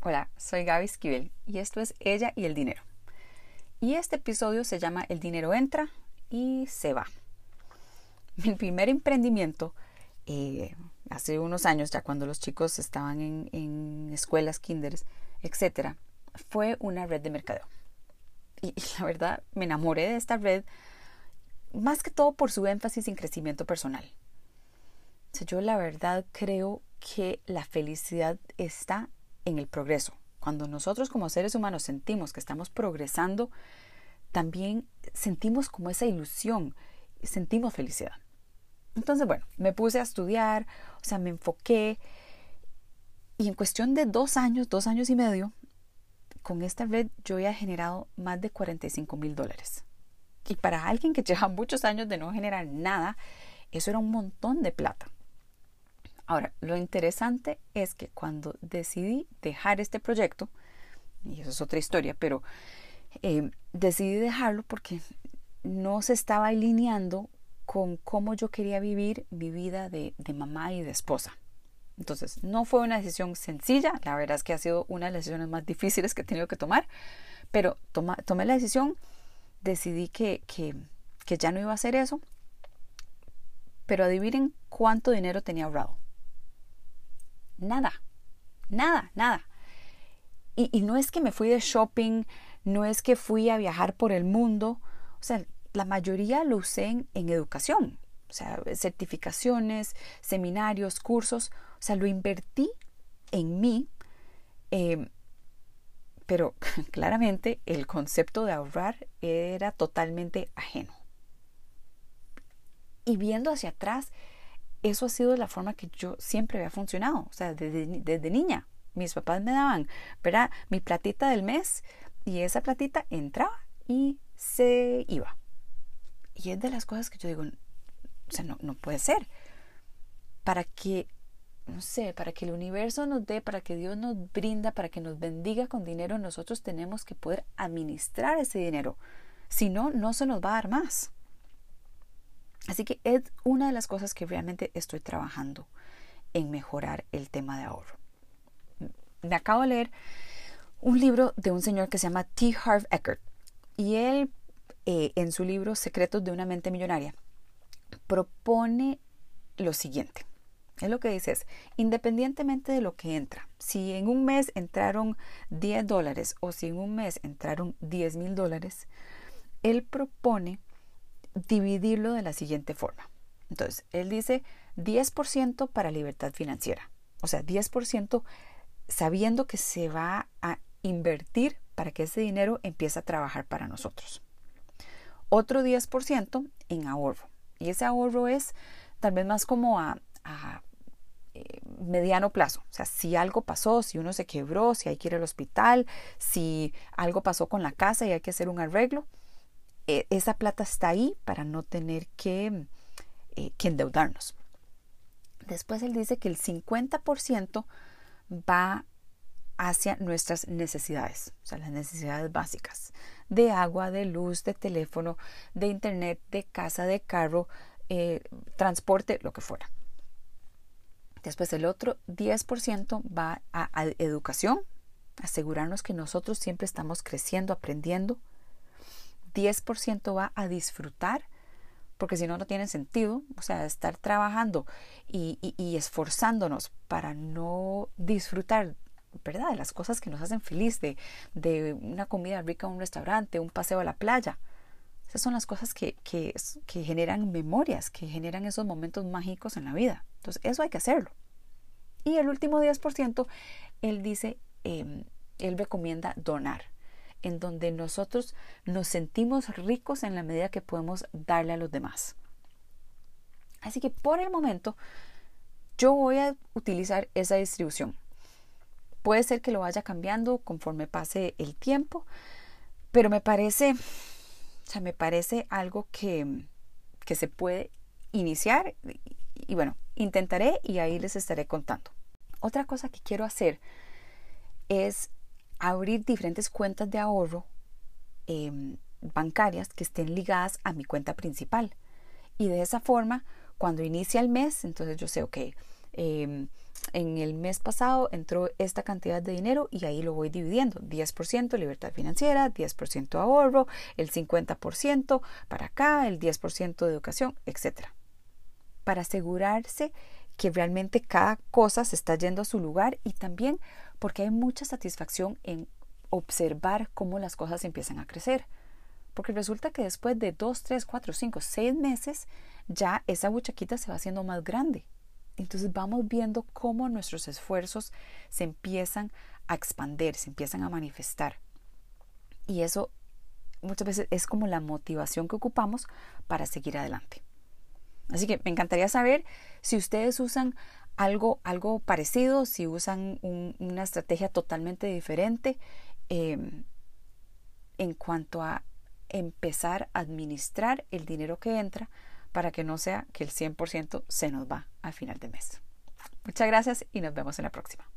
Hola, soy Gaby Esquivel y esto es Ella y el Dinero. Y este episodio se llama El dinero entra y se va. Mi primer emprendimiento, eh, hace unos años, ya cuando los chicos estaban en, escuelas, kinders, etc., fue una red de mercadeo. Y, la verdad me enamoré de esta red más que todo por su énfasis en crecimiento personal. Yo la verdad creo que la felicidad está en el progreso. Cuando nosotros como seres humanos sentimos que estamos progresando, también sentimos como esa ilusión, sentimos felicidad. Entonces, bueno, me puse a estudiar, o sea, me enfoqué y en cuestión de dos años, dos años y medio, con esta red yo he generado más de 45 mil dólares. Y para alguien que lleva muchos años de no generar nada, eso era un montón de plata. Ahora, lo interesante es que cuando decidí dejar este proyecto, y eso es otra historia, pero eh, decidí dejarlo porque no se estaba alineando con cómo yo quería vivir mi vida de, mamá y de esposa. Entonces, no fue una decisión sencilla, la verdad es que ha sido una de las decisiones más difíciles que he tenido que tomar, pero tomé la decisión, decidí que, que, que ya no iba a hacer eso, pero adivinen cuánto dinero tenía ahorrado nada, nada, nada. Y, no es que me fui de shopping, no es que fui a viajar por el mundo, o sea, la mayoría lo usé en, educación, o sea, certificaciones, seminarios, cursos, o sea, lo invertí en mí, em, pero claramente el concepto de ahorrar era totalmente ajeno. Y viendo hacia atrás, eso ha sido la forma que yo siempre había funcionado. O sea, desde, niña, mis papás me daban, ¿verdad? Mi platita del mes y esa platita entraba y se iba. Y es de las cosas que yo digo, o sea, no, no puede ser. Para que, no sé, para que el universo nos dé, para que Dios nos brinda, para que nos bendiga con dinero, nosotros tenemos que poder administrar ese dinero. Si no, no se nos va a dar más. Así que es una de las cosas que realmente estoy trabajando en mejorar el tema de ahorro. Me acabo de leer un libro de un señor que se llama T. Harv Eckert y él eh, en su libro Secretos de una mente millonaria propone lo siguiente. Es lo que dice es, independientemente de lo que entra, si en un mes entraron 10 dólares o si en un mes entraron 10 mil dólares, él propone dividirlo de la siguiente forma. Entonces, él dice 10% para libertad financiera. O sea, 10% sabiendo que se va a invertir para que ese dinero empiece a trabajar para nosotros. Otro 10% en ahorro. Y ese ahorro es tal vez más como a, eh, mediano plazo. O sea, si algo pasó, si uno se quebró, si hay que ir al hospital, si algo pasó con la casa y hay que hacer un arreglo, e, esa plata está ahí para no tener que, eh, endeudarnos. Después él dice que el 50% va hacia nuestras necesidades, o sea, las necesidades básicas de agua, de luz, de teléfono, de internet, de casa, de carro, eh, transporte, lo que fuera. Después el otro 10% va a educación, asegurarnos que nosotros siempre estamos creciendo, aprendiendo, 10% va a disfrutar, porque si no, no tiene sentido, o sea, estar trabajando y, esforzándonos para no disfrutar, ¿verdad?, de las cosas que nos hacen feliz, de, una comida rica un restaurante, un paseo a la playa. Esas son las cosas que, que, generan memorias, que generan esos momentos mágicos en la vida. Entonces, eso hay que hacerlo. Y el último 10%, él dice, em, él recomienda donar en donde nosotros nos sentimos ricos en la medida que podemos darle a los demás. Así que por el momento yo voy a utilizar esa distribución. Puede ser que lo vaya cambiando conforme pase el tiempo, pero me parece, o sea, me parece algo que, que se puede iniciar y, y bueno, intentaré y ahí les estaré contando. Otra cosa que quiero hacer es abrir diferentes cuentas de ahorro em, bancarias que estén ligadas a mi cuenta principal. Y de esa forma, cuando inicia el mes, entonces yo sé, ok, em, en el mes pasado entró esta cantidad de dinero y ahí lo voy dividiendo. 10% libertad financiera, 10% ahorro, el 50% para acá, el 10% de educación, etc. Para asegurarse que realmente cada cosa se está yendo a su lugar y también porque hay mucha satisfacción en observar cómo las cosas empiezan a crecer. Porque resulta que después de 2, 3, 4, 5, 6 meses ya esa buchaquita se va haciendo más grande entonces vamos viendo cómo nuestros esfuerzos se empiezan a expandir, se empiezan a manifestar. Y eso muchas veces es como la motivación que ocupamos para seguir adelante. Así que me encantaría saber si ustedes usan algo, algo parecido, si usan una estrategia totalmente diferente em, en cuanto a empezar a administrar el dinero que entra para que no sea que el 100% se nos va al final de mes. Muchas gracias y nos vemos en la próxima.